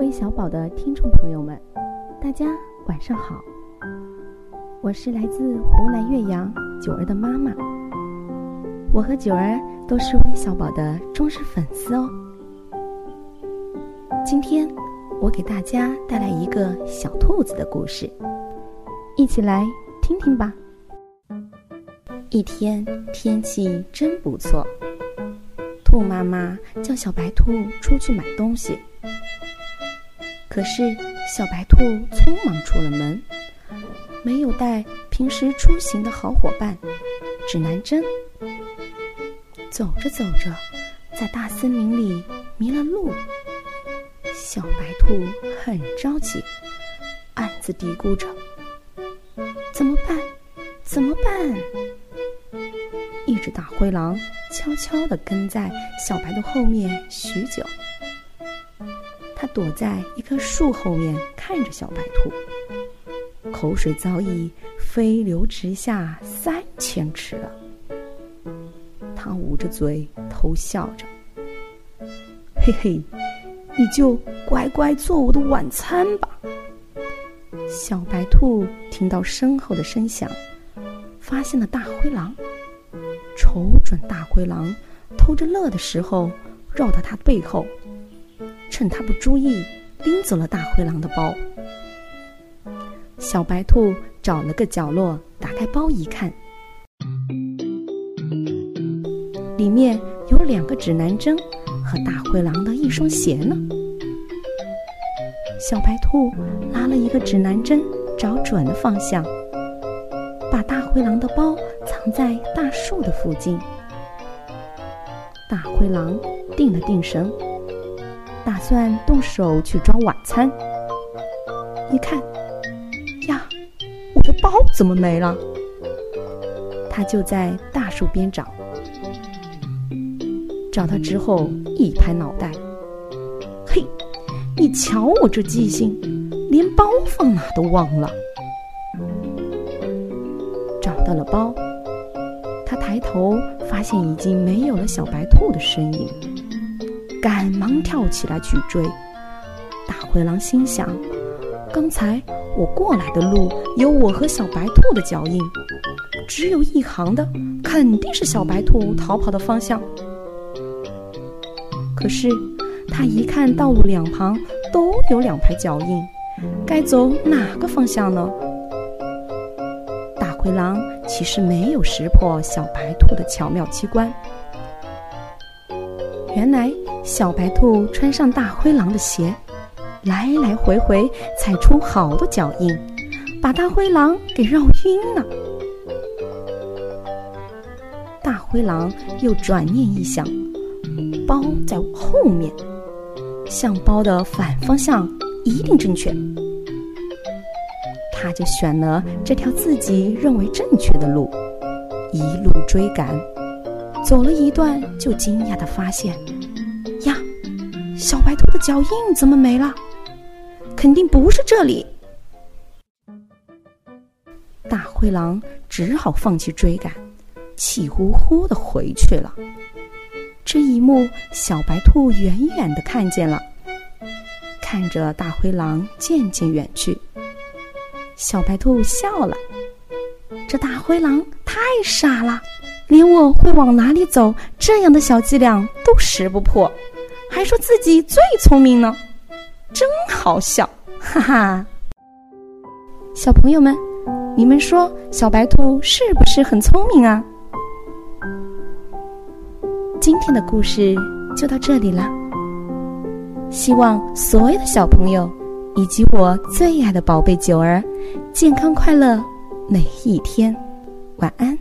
微小宝的听众朋友们，大家晚上好。我是来自湖南岳阳九儿的妈妈，我和九儿都是微小宝的忠实粉丝哦。今天我给大家带来一个小兔子的故事，一起来听听吧。一天天气真不错，兔妈妈叫小白兔出去买东西，可是小白兔匆忙出了门。没有带平时出行的好伙伴指南针，走着走着，在大森林里迷了路。小白兔很着急，暗自嘀咕着：“怎么办？怎么办？”一只大灰狼悄悄地跟在小白兔后面许久，它躲在一棵树后面看着小白兔。口水早已飞流直下三千尺了。他捂着嘴偷笑着：“嘿嘿，你就乖乖做我的晚餐吧。”小白兔听到身后的声响，发现了大灰狼，瞅准大灰狼偷着乐的时候，绕到他背后，趁他不注意，拎走了大灰狼的包。小白兔找了个角落，打开包一看，里面有两个指南针和大灰狼的一双鞋呢。小白兔拿了一个指南针，找准了方向，把大灰狼的包藏在大树的附近。大灰狼定了定神，打算动手去抓晚餐。一看呀，我的。包怎么没了？他就在大树边找，找到之后一拍脑袋：“嘿，你瞧我这记性，连包放哪都忘了。”找到了包，他抬头发现已经没有了小白兔的身影，赶忙跳起来去追。大灰狼心想：刚才。我过来的路有我和小白兔的脚印，只有一行的，肯定是小白兔逃跑的方向。可是他一看道路两旁都有两排脚印，该走哪个方向呢？大灰狼其实没有识破小白兔的巧妙机关，原来小白兔穿上大灰狼的鞋。来来回回踩出好多脚印，把大灰狼给绕晕了。大灰狼又转念一想，包在后面，向包的反方向一定正确。他就选了这条自己认为正确的路，一路追赶。走了一段，就惊讶的发现，呀，小白兔的脚印怎么没了？肯定不是这里，大灰狼只好放弃追赶，气呼呼的回去了。这一幕，小白兔远远的看见了，看着大灰狼渐渐远去，小白兔笑了。这大灰狼太傻了，连我会往哪里走这样的小伎俩都识不破，还说自己最聪明呢。真好笑，哈哈！小朋友们，你们说小白兔是不是很聪明啊？今天的故事就到这里了，希望所有的小朋友以及我最爱的宝贝九儿健康快乐每一天，晚安。